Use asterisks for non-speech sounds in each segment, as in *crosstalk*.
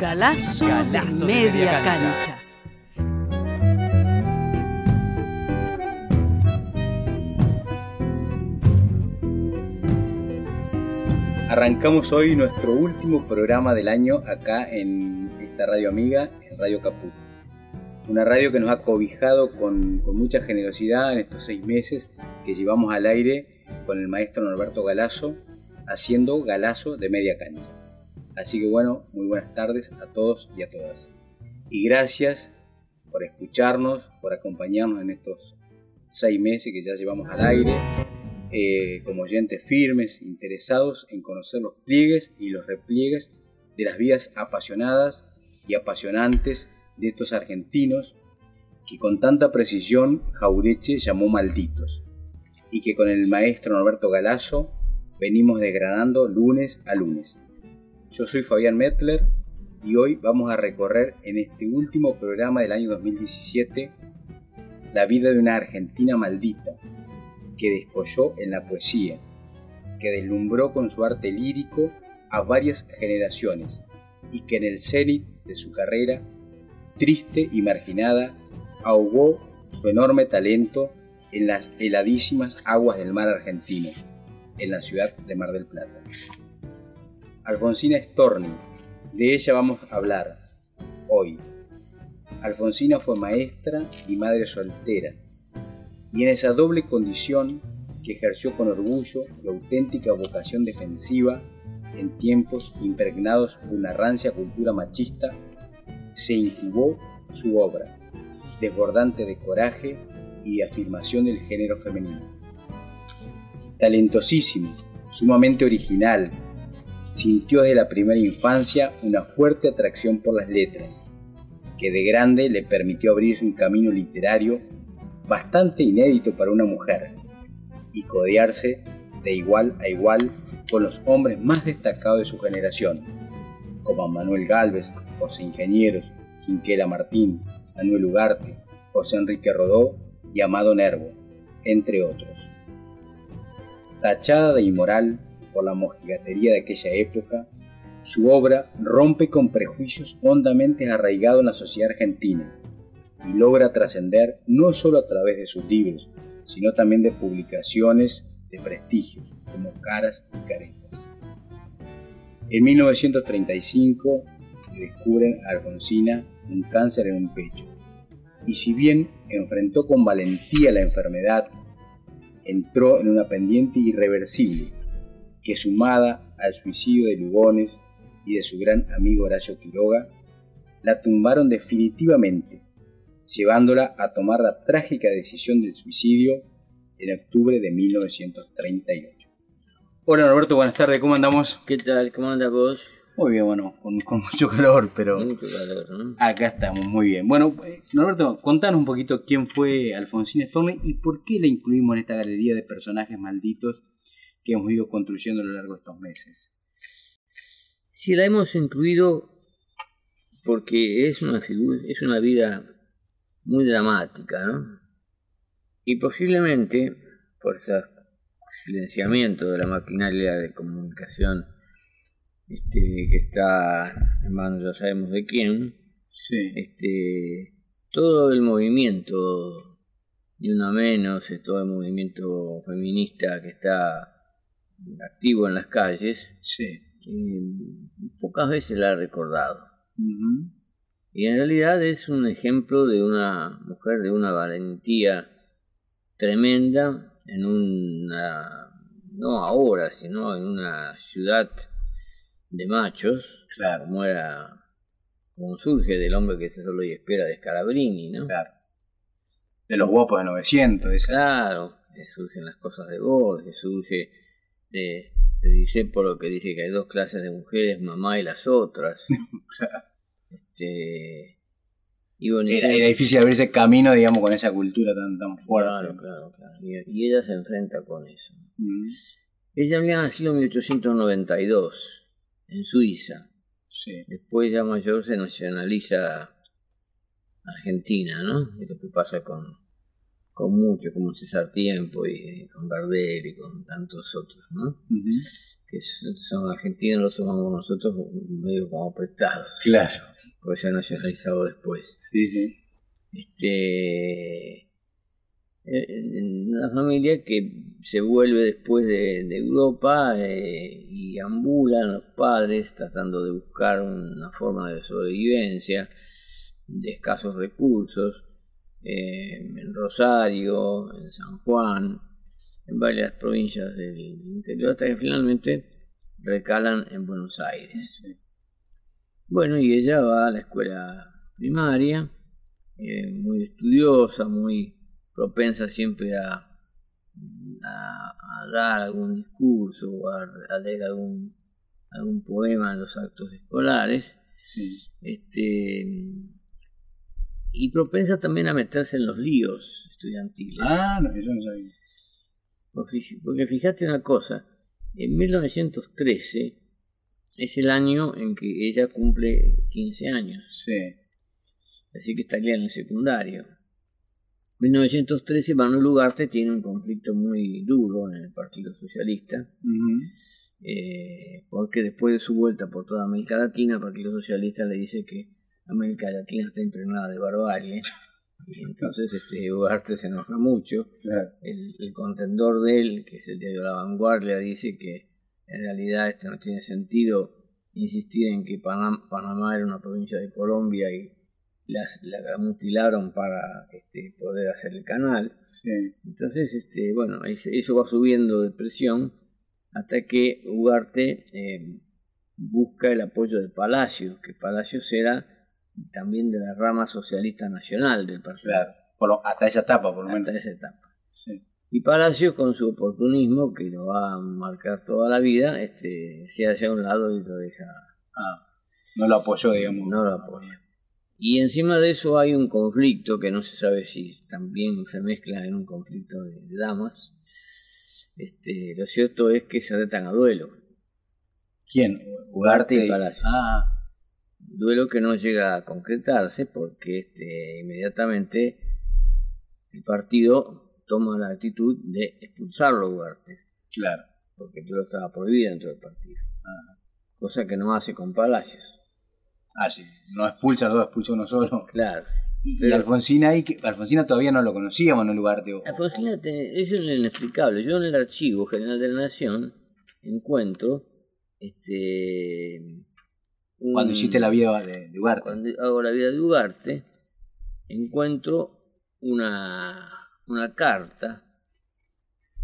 Galazo, Galazo de de media, media cancha. cancha. Arrancamos hoy nuestro último programa del año acá en esta radio amiga, en Radio Caput. Una radio que nos ha cobijado con, con mucha generosidad en estos seis meses que llevamos al aire con el maestro Norberto Galazo, haciendo Galazo de media cancha. Así que bueno, muy buenas tardes a todos y a todas. Y gracias por escucharnos, por acompañarnos en estos seis meses que ya llevamos al aire, eh, como oyentes firmes, interesados en conocer los pliegues y los repliegues de las vidas apasionadas y apasionantes de estos argentinos que con tanta precisión Jaureche llamó malditos y que con el maestro Norberto Galazo venimos desgranando lunes a lunes. Yo soy Fabián Mettler y hoy vamos a recorrer en este último programa del año 2017 la vida de una Argentina maldita que descolló en la poesía, que deslumbró con su arte lírico a varias generaciones y que en el cenit de su carrera, triste y marginada, ahogó su enorme talento en las heladísimas aguas del mar argentino, en la ciudad de Mar del Plata. Alfonsina Storni, de ella vamos a hablar hoy. Alfonsina fue maestra y madre soltera, y en esa doble condición que ejerció con orgullo y auténtica vocación defensiva en tiempos impregnados por una rancia cultura machista, se incubó su obra, desbordante de coraje y de afirmación del género femenino. Talentosísimo, sumamente original, sintió desde la primera infancia una fuerte atracción por las letras, que de grande le permitió abrirse un camino literario bastante inédito para una mujer y codearse de igual a igual con los hombres más destacados de su generación, como Manuel Galvez, José Ingenieros, Quinquela Martín, Manuel Ugarte, José Enrique Rodó y Amado Nervo, entre otros. Tachada de inmoral por la mojigatería de aquella época, su obra rompe con prejuicios hondamente arraigados en la sociedad argentina y logra trascender no solo a través de sus libros, sino también de publicaciones de prestigio, como Caras y Caretas. En 1935 le descubren a Alfonsina un cáncer en un pecho, y si bien enfrentó con valentía la enfermedad, entró en una pendiente irreversible que sumada al suicidio de Lugones y de su gran amigo Horacio Quiroga, la tumbaron definitivamente llevándola a tomar la trágica decisión del suicidio en octubre de 1938. Hola Norberto, buenas tardes, ¿cómo andamos? ¿Qué tal? ¿Cómo andas vos? Muy bien, bueno, con, con mucho calor, pero Mucho calor, ¿no? acá estamos, muy bien. Bueno, eh, Norberto, contanos un poquito quién fue Alfonsina Storni y por qué la incluimos en esta galería de personajes malditos que hemos ido construyendo a lo largo de estos meses. Sí, la hemos incluido porque es una figura, es una vida muy dramática, ¿no? Y posiblemente por ese silenciamiento de la maquinaria de comunicación este, que está en manos ya sabemos de quién, Sí. este, todo el movimiento, ni una menos, todo el movimiento feminista que está activo en las calles, Sí. eh, pocas veces la ha recordado. Y en realidad es un ejemplo de una mujer de una valentía tremenda en una, no ahora, sino en una ciudad de machos, Claro. como era, como surge del hombre que se solo y espera de Scalabrini, ¿no? Claro. De los guapos de 900, esa. Claro, surgen las cosas de Borges, surge de, de Discépolo que dice que hay dos clases de mujeres, mamá y las otras. *laughs* Este, y bueno, Era, era difícil abrirse camino, digamos, con esa cultura tan, tan fuerte. claro, claro, claro. Y, y ella se enfrenta con eso. Mm, Ella había nacido en 1892 en Suiza. Sí. Después ya mayor se nacionaliza Argentina, ¿no? Lo que pasa con, con muchos, como César Tiempo y con Gardel y con tantos otros, ¿no? Que son argentinos, los tomamos nosotros medio como prestados. Claro. Porque se han nacionalizado después. Sí, sí. Este, eh, una familia que se vuelve después de, de Europa eh, y ambulan los padres tratando de buscar una forma de sobrevivencia de escasos recursos eh, en Rosario, en San Juan, en varias provincias del interior, hasta que finalmente recalan en Buenos Aires. Sí. Bueno, y ella va a la escuela primaria, eh, muy estudiosa, muy propensa siempre a, a, a dar algún discurso o a, a leer algún, algún poema en los actos escolares. Sí. Este, y propensa también a meterse en los líos estudiantiles. Ah, no, yo no sabía. Porque fij- Porque fíjate una cosa, en 1913 es el año en que ella cumple 15 años, Sí. así que estaría en el secundario. 1913 Manuel Ugarte tiene un conflicto muy duro en el Partido Socialista, Ujú. eh, porque después de su vuelta por toda América Latina, el Partido Socialista le dice que América Latina está impregnada de barbarie, y entonces este, Ugarte se enoja mucho, Claro. el, el contendor de él, que es el diario La Vanguardia, dice que en realidad este no tiene sentido insistir en que Panam- Panamá era una provincia de Colombia y las, la mutilaron para este, poder hacer el canal. Sí. Entonces, este, bueno, eso va subiendo de presión hasta que Ugarte eh, busca el apoyo de Palacios, que Palacios era también de la rama socialista nacional del partido. Claro. Hasta esa etapa, por lo menos. hasta esa etapa. Sí. Y Palacios, con su oportunismo, que lo va a marcar toda la vida, este, se hace a un lado y lo deja, Ah, no lo apoyó, digamos. no lo apoya. Y encima de eso hay un conflicto que no se sabe si también se mezcla en un conflicto de, de damas. Este, lo cierto es que se retan a duelo. ¿Quién? Ugarte y Palacios. Ah, Duelo que no llega a concretarse porque este, inmediatamente el partido toma la actitud de expulsarlo a Ugarte. claro. porque el duelo estaba prohibido dentro del partido. Cosa que no hace con Palacios. Ah, sí. No expulsa a los dos, expulsa a uno solo. Claro. Y Pero- Alfonsina ahí, que- Alfonsina todavía no lo conocía, Manuel Ugarte. o- Alfonsina, te- eso es inexplicable. Yo en el Archivo General de la Nación encuentro este Cuando hiciste la vida de, de Ugarte. cuando hago la vida de Ugarte encuentro una una carta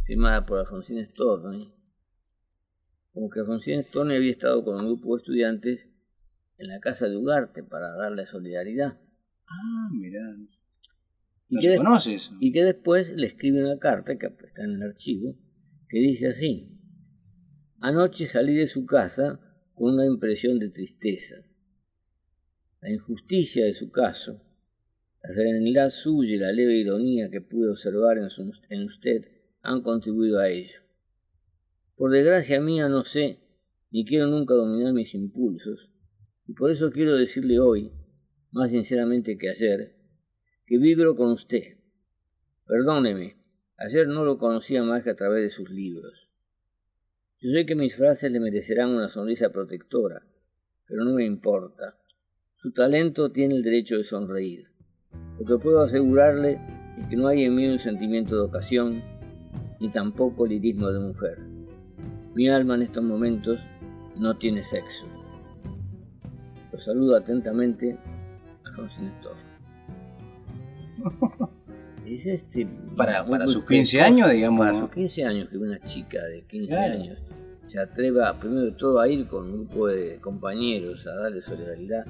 firmada por Alfonsina Storni como que Alfonsina Storni había estado con un grupo de estudiantes en la casa de Ugarte para darle solidaridad Ah, mirá. ¿Y No qué se de- conoce eso. y que después le escribe una carta que está en el archivo que dice así anoche salí de su casa con una impresión de tristeza la injusticia de su caso la serenidad suya y la leve ironía que pude observar en, usted han contribuido a ello por desgracia mía no sé ni quiero nunca dominar mis impulsos y por eso quiero decirle hoy más sinceramente que ayer que vibro con usted. Perdóneme, ayer no lo conocía más que a través de sus libros. Yo sé que mis frases le merecerán una sonrisa protectora, pero no me importa. Su talento tiene el derecho de sonreír. Lo que puedo asegurarle es que no hay en mí un sentimiento de ocasión, ni tampoco lirismo de mujer. Mi alma en estos momentos no tiene sexo. Lo saludo atentamente, Alfonso Néstor. *laughs* Es este, Para, sus respetuoso. 15 años, digamos. Para sus 15 años, que una chica de 15 Claro. años se atreva primero de todo a ir con un grupo de compañeros a darle solidaridad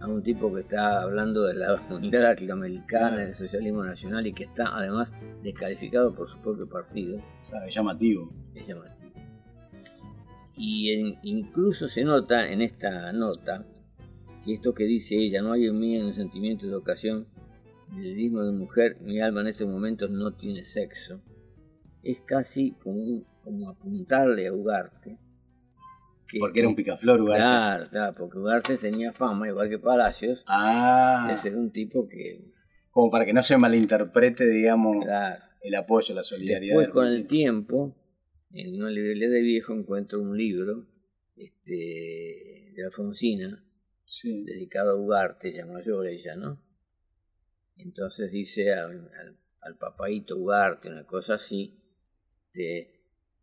a un tipo que está hablando de la *laughs* unidad latinoamericana, del socialismo nacional y que está además descalificado por su propio partido. ¿sabes? llamativo. Es llamativo. Y en- incluso se nota en esta nota y esto que dice ella, no hay en mí en un sentimiento de ocasión, el mismo de mujer, mi alma en estos momentos no tiene sexo. Es casi como, como apuntarle a Ugarte. porque era un picaflor Ugarte. Claro, claro, porque Ugarte tenía fama, igual que Palacios, ah. de ser un tipo que... Como para que no se malinterprete, digamos, el apoyo, la solidaridad. Después, con el tiempo, en una librería de viejo encuentro un libro este, de Alfonsina, dedicado a Ugarte, ya mayor ella, ¿no? Entonces dice al, al, papaito Ugarte, una cosa así, de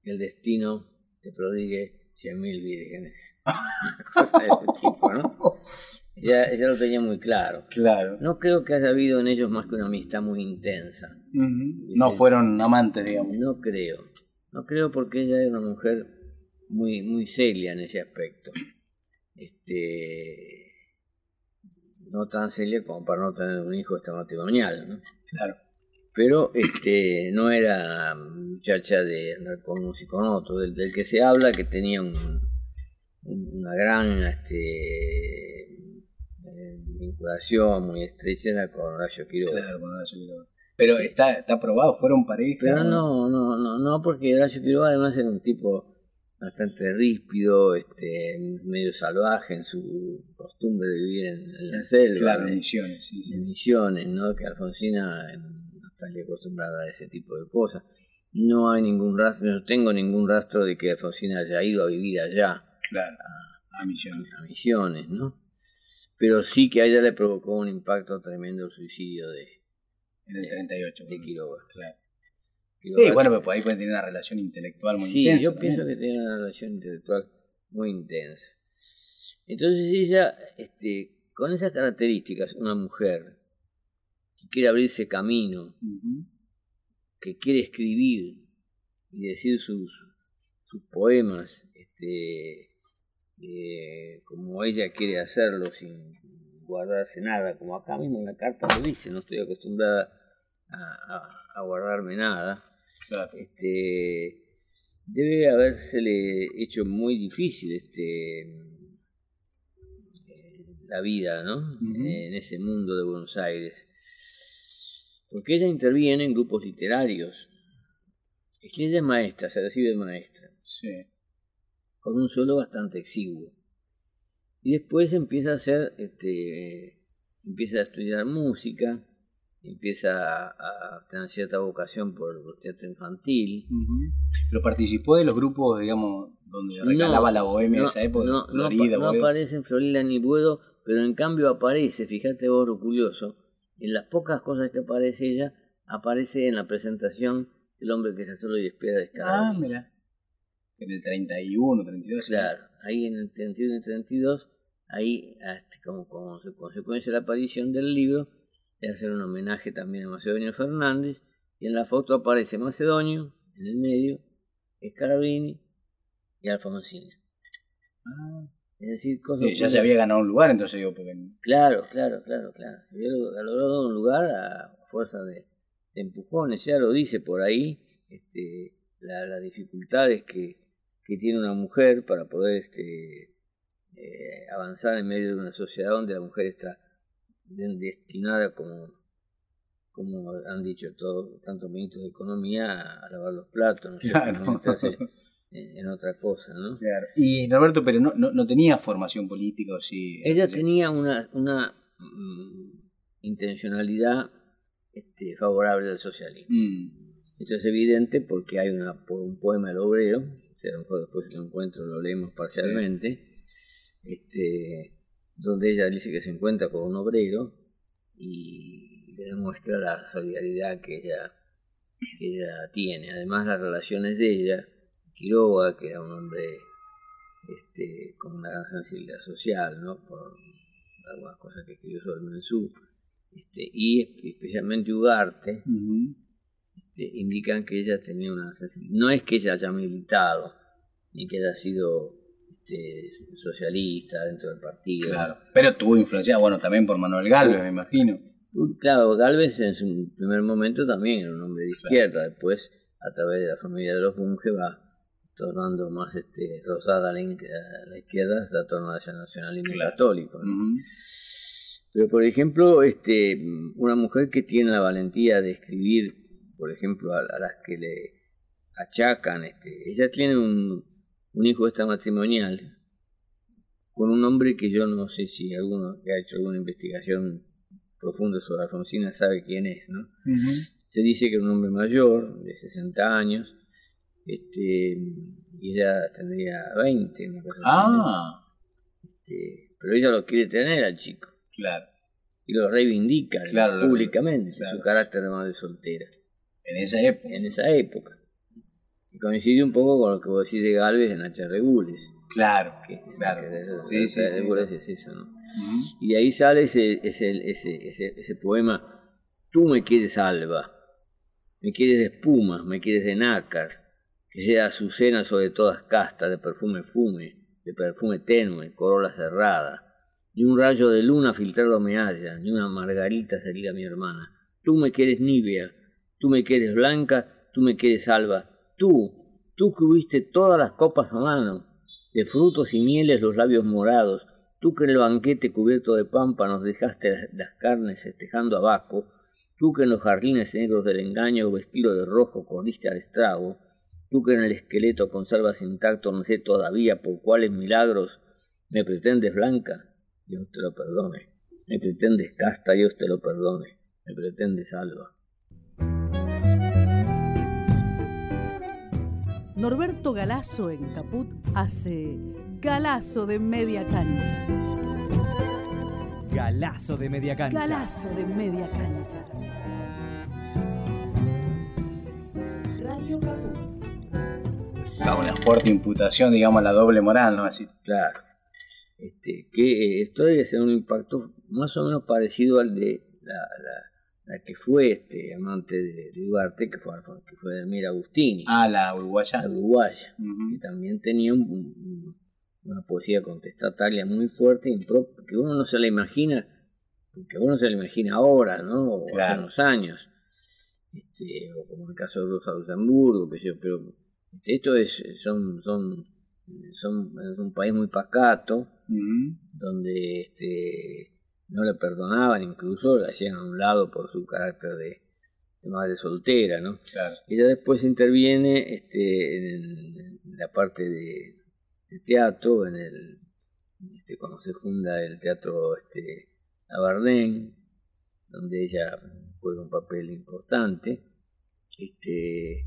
el destino te prodigue cien mil vírgenes. *laughs* cosa de ese tipo, ¿no? Ella, ella, lo tenía muy claro. Claro. No creo que haya habido en ellos más que una amistad muy intensa. No fueron amantes, digamos. No creo. No creo porque ella era una mujer muy, muy celia en ese aspecto. Este, no tan celia como para no tener un hijo esta matrimonial, ¿no? Claro. Pero este, no era muchacha de andar con unos y con otros, del, que se habla que tenía un, una gran este, eh, vinculación muy estrecha era con Horacio Quiroga. Claro, con Horacio Quiroga. Pero está, está probado, fueron pareja. Pero no, no, no, no, porque Horacio Quiroga además era un tipo bastante ríspido, este, medio salvaje en su costumbre de vivir en, la selva. Claro, en Misiones. En Misiones, ¿no? Que Alfonsina no está acostumbrada a ese tipo de cosas. No hay ningún rastro, no tengo ningún rastro de que Alfonsina haya ido a vivir allá. Claro, a, Misiones. A Misiones, ¿no? Pero sí que a ella le provocó un impacto tremendo el suicidio de... En el 38. De Quiroga. Claro. Sí, bueno, pero ahí pueden tener una relación intelectual muy intensa. Sí, yo pienso que tiene una relación intelectual muy intensa. Entonces ella, este, con esas características, una mujer que quiere abrirse camino, que quiere escribir y decir sus, sus poemas, este, eh, como ella quiere hacerlo sin guardarse nada, como acá mismo en la carta lo dice, no estoy acostumbrada a guardarme nada. Este, debe habérsele hecho muy difícil este eh, la vida, ¿no? En ese mundo de Buenos Aires. Porque ella interviene en grupos literarios. Es que ella es maestra, se recibe maestra. Sí. Con un suelo bastante exiguo. Y después empieza a hacer, este, empieza a estudiar música empieza a, tener cierta vocación por el teatro infantil. Pero participó de los grupos, digamos, donde recalaba la bohemia de esa época. No, no, aparece en Florida ni Buedo, pero en cambio aparece, fíjate vos lo curioso, en las pocas cosas que aparece ella, aparece en la presentación El hombre que se solo y espera de Ah, mira. En el 31, 32. Claro, ahí en el 31 y 32, ahí este, como, como consecuencia de la aparición del libro, hacer un homenaje también a Macedonio Fernández, y en la foto aparece Macedonio, en el medio, Scarabini y Alfonsina. Ah. Es decir, cosas ya se había ganado un lugar, entonces digo, porque... Claro, claro, claro, claro. Se había logrado un lugar a fuerza de, empujones, ya lo dice por ahí, este, las dificultades que, que, tiene una mujer para poder este, eh, avanzar en medio de una sociedad donde la mujer está destinada como como han dicho todos tantos ministros de economía a lavar los platos no claro. en, otra cosa no y Norberto pero no, no, tenía formación política o sí ella tenía una una mm, intencionalidad este, favorable al socialismo. Mm. Esto es evidente porque hay una, un poema del obrero, o sea, a lo mejor después lo encuentro, lo leemos parcialmente, este, donde ella dice que se encuentra con un obrero y le demuestra la solidaridad que ella, ella tiene. Además, las relaciones de ella, Quiroga, que era un hombre este, con una gran sensibilidad social, ¿no? por algunas cosas que escribió sobre Mensú, este, y especialmente Ugarte, este, indican que ella tenía una sensibilidad. No es que ella haya militado, ni que haya sido este, socialista dentro del partido. Claro, pero tuvo influencia, bueno, también por Manuel Galvez, me imagino. Claro, Galvez en su primer momento también era un hombre de izquierda, después a través de la familia de los Bunge va tornando más este, rosada a la, izquierda, tornando hacia el nacionalismo católico. Pero, por ejemplo, este, una mujer que tiene la valentía de escribir, por ejemplo, a, las que le achacan, este, ella tiene un, un hijo extramatrimonial con un hombre que yo no sé si alguno que ha hecho alguna investigación profunda sobre Alfonsina sabe quién es, ¿no? Se dice que era un hombre mayor, de 60 años, este, y ella tendría 20, una cosa ah. Este, pero ella lo quiere tener al chico. Claro. Y lo reivindica públicamente, su carácter de madre soltera. En esa época. En esa época. Coincide un poco con lo que vos decís de Galvez en H. Regules. Claro, claro. sí, sí, es eso, ¿no? Y de ahí sale ese, ese, ese, ese, poema, tú me quieres alba, me quieres de espuma, me quieres de nácar, que sea azucena sobre todas castas, de perfume fume, de perfume tenue, corola cerrada, ni un rayo de luna filtrado me haya, ni una margarita sería mi hermana. Tú me quieres nívea, tú me quieres blanca, tú me quieres alba, tú, tú que huiste todas las copas a mano, de frutos y mieles los labios morados, tú que en el banquete cubierto de pampa nos dejaste las carnes festejando abajo, tú que en los jardines negros del engaño vestido de rojo corriste al estrago, tú que en el esqueleto conservas intacto no sé todavía por cuáles milagros me pretendes blanca, Dios te lo perdone, me pretendes casta, Dios te lo perdone, me pretendes alba. Norberto Galazo en Caput hace Galazo de media cancha. Galazo de media cancha. Galazo de media cancha. Radio Caput. una fuerte imputación, digamos, la doble moral, ¿no? Así. Claro. Este, que esto debe ser un impacto más o menos parecido al de la la que fue este amante de, de Ugarte, que fue, que fue Delmira Agustini. Ah, la uruguaya. La uruguaya, que también tenía una poesía contestataria muy fuerte, que uno no se la imagina, que uno se la imagina ahora, ¿no? O hace unos años. Este, o como el caso de Rosa Luxemburgo, que yo, pero esto es, son, son, son, es un país muy pacato, donde este, no le perdonaban, incluso la hacían a un lado por su carácter de, madre soltera, ¿no? Claro. Ella después interviene este, en, la parte de, teatro, en el este, cuando se funda el teatro este, Abardén, donde ella juega un papel importante, este,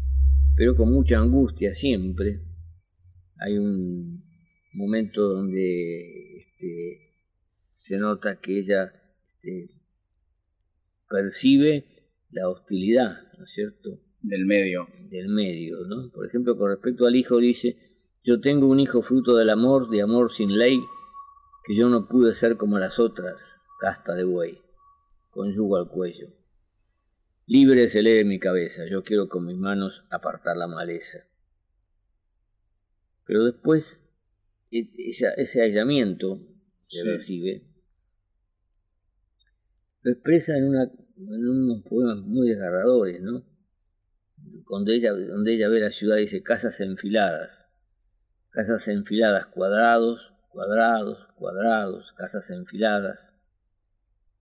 pero con mucha angustia siempre. Hay un momento donde este, se nota que ella este, percibe la hostilidad, ¿no es cierto? Del medio. Del medio, ¿no? Por ejemplo, con respecto al hijo dice, yo tengo un hijo fruto del amor, de amor sin ley, que yo no pude ser como las otras, casta de buey, con yugo al cuello. Libre se lee mi cabeza, yo quiero con mis manos apartar la maleza. Pero después, e, ese aislamiento que recibe, lo expresa en, una, en unos poemas muy desgarradores, ¿no? Donde ella, donde ella ve la ciudad y dice casas enfiladas, casas enfiladas, cuadrados, cuadrados, cuadrados, casas enfiladas.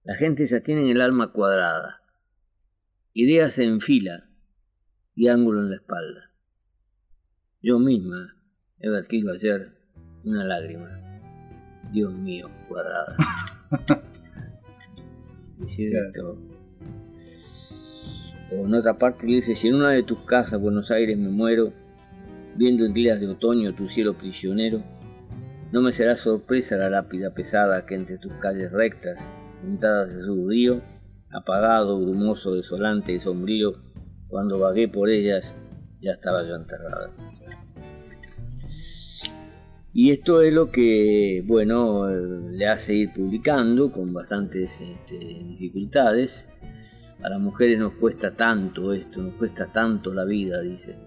La gente ya tiene el alma cuadrada, ideas en fila y ángulo en la espalda. Yo misma he vertido ayer una lágrima. Dios mío, cuadrada. O *laughs* en otra parte le dice, si en una de tus casas, Buenos Aires, me muero, viendo en días de otoño tu cielo prisionero, no me será sorpresa la lápida pesada que entre tus calles rectas, pintadas de su río, apagado, brumoso, desolante y sombrío, cuando vagué por ellas, ya estaba yo enterrada. Y esto es lo que, bueno, le hace ir publicando con bastantes este, dificultades. A las mujeres nos cuesta tanto esto, nos cuesta tanto la vida, dice.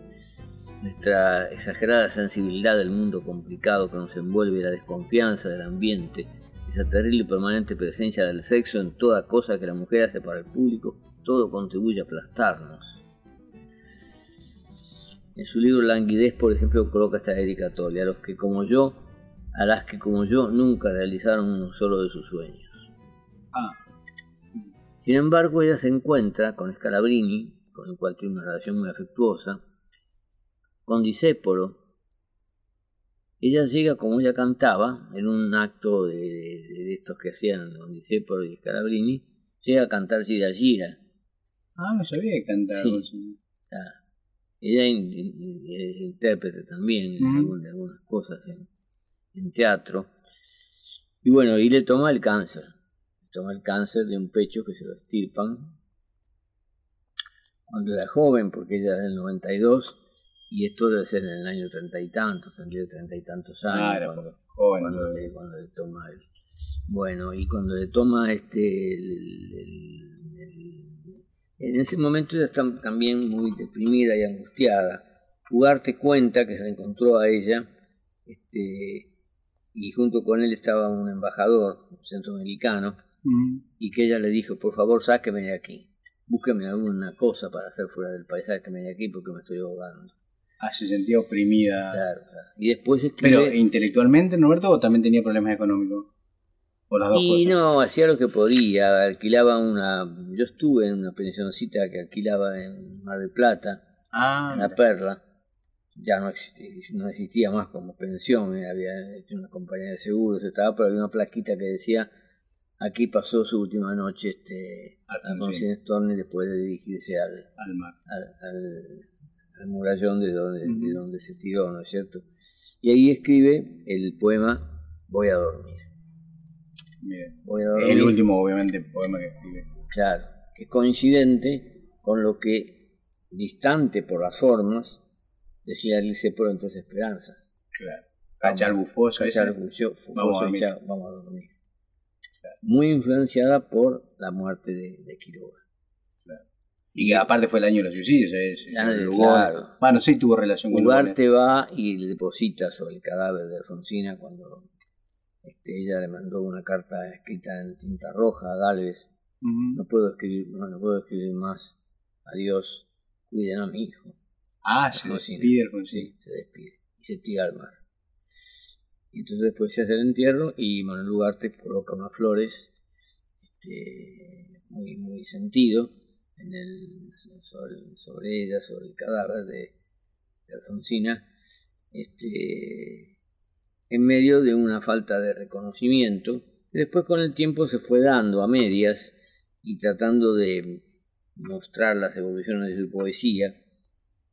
Nuestra exagerada sensibilidad del mundo complicado que nos envuelve, la desconfianza del ambiente, esa terrible y permanente presencia del sexo en toda cosa que la mujer hace para el público, todo contribuye a aplastarnos. En su libro Languidez, por ejemplo, coloca esta dedicatoria, a los que como yo, a las que como yo nunca realizaron uno solo de sus sueños. Ah, Sin embargo, ella se encuentra con Scalabrini, con el cual tiene una relación muy afectuosa, con Disépolo. Ella llega, como ella cantaba, en un acto de, de- de estos que hacían con Disépolo y Scalabrini, llega a cantar Gira Gira. ah, no sabía que cantaba. Sí. Ah, Ella in- in- es intérprete también en algún- de algunas cosas en, en teatro. Y bueno, y le toma el cáncer. Le toma el cáncer de un pecho que se lo estirpan cuando era joven, porque ella es del 92, y esto debe ser en el año treinta y tantos, tendría treinta y tantos años. Ah, era cuando, joven. cuando le, cuando le toma el bueno y cuando le toma este el- el- el- en ese momento ella está también muy deprimida y angustiada Ugarte cuenta que se la encontró a ella este y junto con él estaba un embajador centroamericano Ujú. y que ella le dijo por favor sáqueme de aquí búsqueme alguna cosa para hacer fuera del país sáqueme de aquí porque me estoy ahogando Ah, se sentía oprimida. claro, claro. y después escribe Pero intelectualmente, Norberto, o también tenía problemas económicos. O las dos Y cosas. no, hacía lo que podía, alquilaba una... Yo estuve en una pensioncita que alquilaba en Mar del Plata, Ah, en La. Perla, ya no existía, no existía más como pensión, eh, había hecho una compañía de seguros, estaba, pero había una plaquita que decía, aquí pasó su última noche este, Alfonsín. Storni después de dirigirse al, al mar. al, al- al murallón de donde, de donde se tiró, ¿no es cierto? Y ahí escribe el poema Voy a dormir. Es el último, obviamente, poema que escribe. Claro, que es coincidente con lo que, distante por las formas, decía Alice por entonces Esperanza. Claro. Cachar bufoso. Cachar Vamos a dormir. Chao, vamos a dormir. Muy influenciada por la muerte de, de Quiroga. Y que aparte fue el año de los suicidios. ese, Ah, Lugones. claro. Bueno, sí tuvo relación con Lugones. Ugarte va y le deposita sobre el cadáver de Alfonsina cuando este, ella le mandó una carta escrita en tinta roja a Galvez. No puedo escribir, no, no puedo escribir más. Adiós, cuiden a mi hijo. Ah, se despide. Sí, se despide y se tira al mar. Y entonces después se hace el entierro y Manuel Ugarte coloca unas flores este, muy, muy sentido en el, sobre, sobre ella, sobre el cadáver de, de Alfonsina, este, en medio de una falta de reconocimiento. que Después con el tiempo se fue dando a medias y tratando de mostrar las evoluciones de su poesía,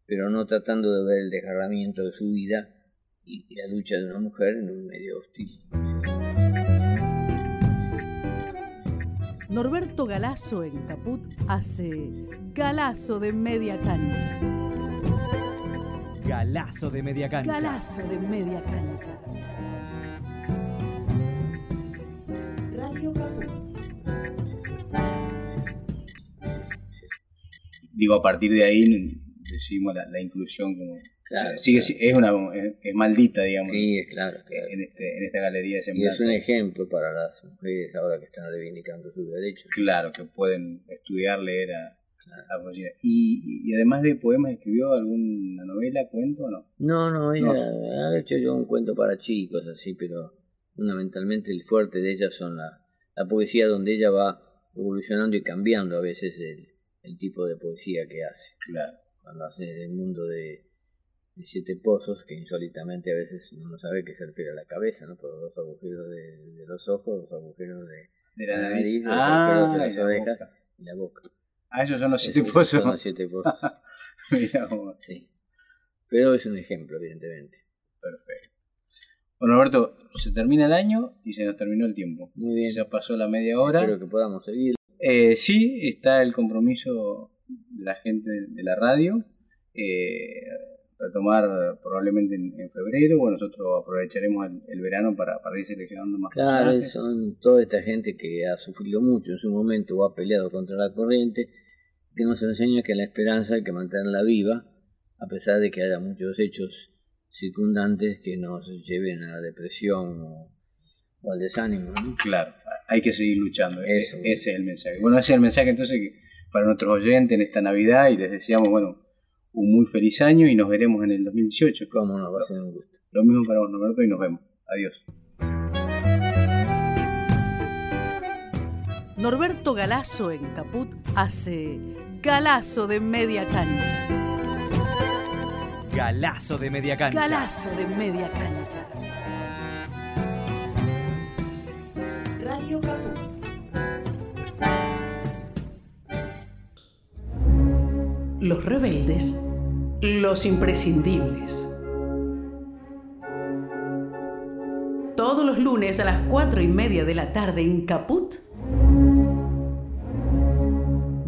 pero no tratando de ver el desgarramiento de su vida y, la lucha de una mujer en un medio hostil. Norberto Galazo en Caput hace Galazo de media cancha. Galazo de media cancha. Galazo de media cancha. Radio. Digo, a partir de ahí decidimos la, la inclusión como... Claro, sigue, claro. es una es, es maldita, digamos, Sí, es claro. claro. en, este, en esta galería de Y es un ejemplo para las mujeres ahora que están reivindicando sus derechos. Claro, que pueden estudiar, leer a. a. Y, y además de poemas, ¿escribió alguna novela, cuento o no? No, no, ella No. ha hecho yo un cuento para chicos, así, pero fundamentalmente el fuerte de ella son la, la poesía donde ella va evolucionando y cambiando a veces el, el tipo de poesía que hace. Claro. Cuando hace el mundo de, de siete pozos, que insólitamente a veces uno no sabe qué se refiere a la cabeza, ¿no? Por los agujeros de, de los ojos, los agujeros de De la La nariz. nariz, los Ah, agujeros de las la orejas. y la boca. Ah, esos son los siete Esos pozos. Son los siete pozos, Mirá vos, sí. Pero es un ejemplo, evidentemente. perfecto. Bueno, Roberto, se termina el año y se nos terminó el tiempo. Muy bien. Ya pasó la media hora. Espero que podamos seguir. Eh, sí, está el compromiso de la gente de la radio. eh, retomar probablemente en, en febrero. Bueno, nosotros aprovecharemos el, el verano para, para ir seleccionando más Claro, personajes. son toda esta gente que ha sufrido mucho en su momento o ha peleado contra la corriente, que nos enseña que la esperanza hay que mantenerla viva, a pesar de que haya muchos hechos circundantes que nos lleven a la depresión o, o al desánimo. ¿no? Claro, hay que seguir luchando. e- Eso. ese es el mensaje. Bueno, ese es el mensaje entonces que para nuestros oyentes en esta Navidad y les deseamos, bueno, un muy feliz año y nos veremos en el 2018. Cómo no, va a ser un gusto. Lo mismo para vos, Norberto, y nos vemos. Adiós. Norberto Galazo en Caput hace Galazo de media cancha. Galazo de media cancha. Galazo de media cancha. Radio Caput. Los rebeldes, los imprescindibles. Todos los lunes a las cuatro y media de la tarde en Caput.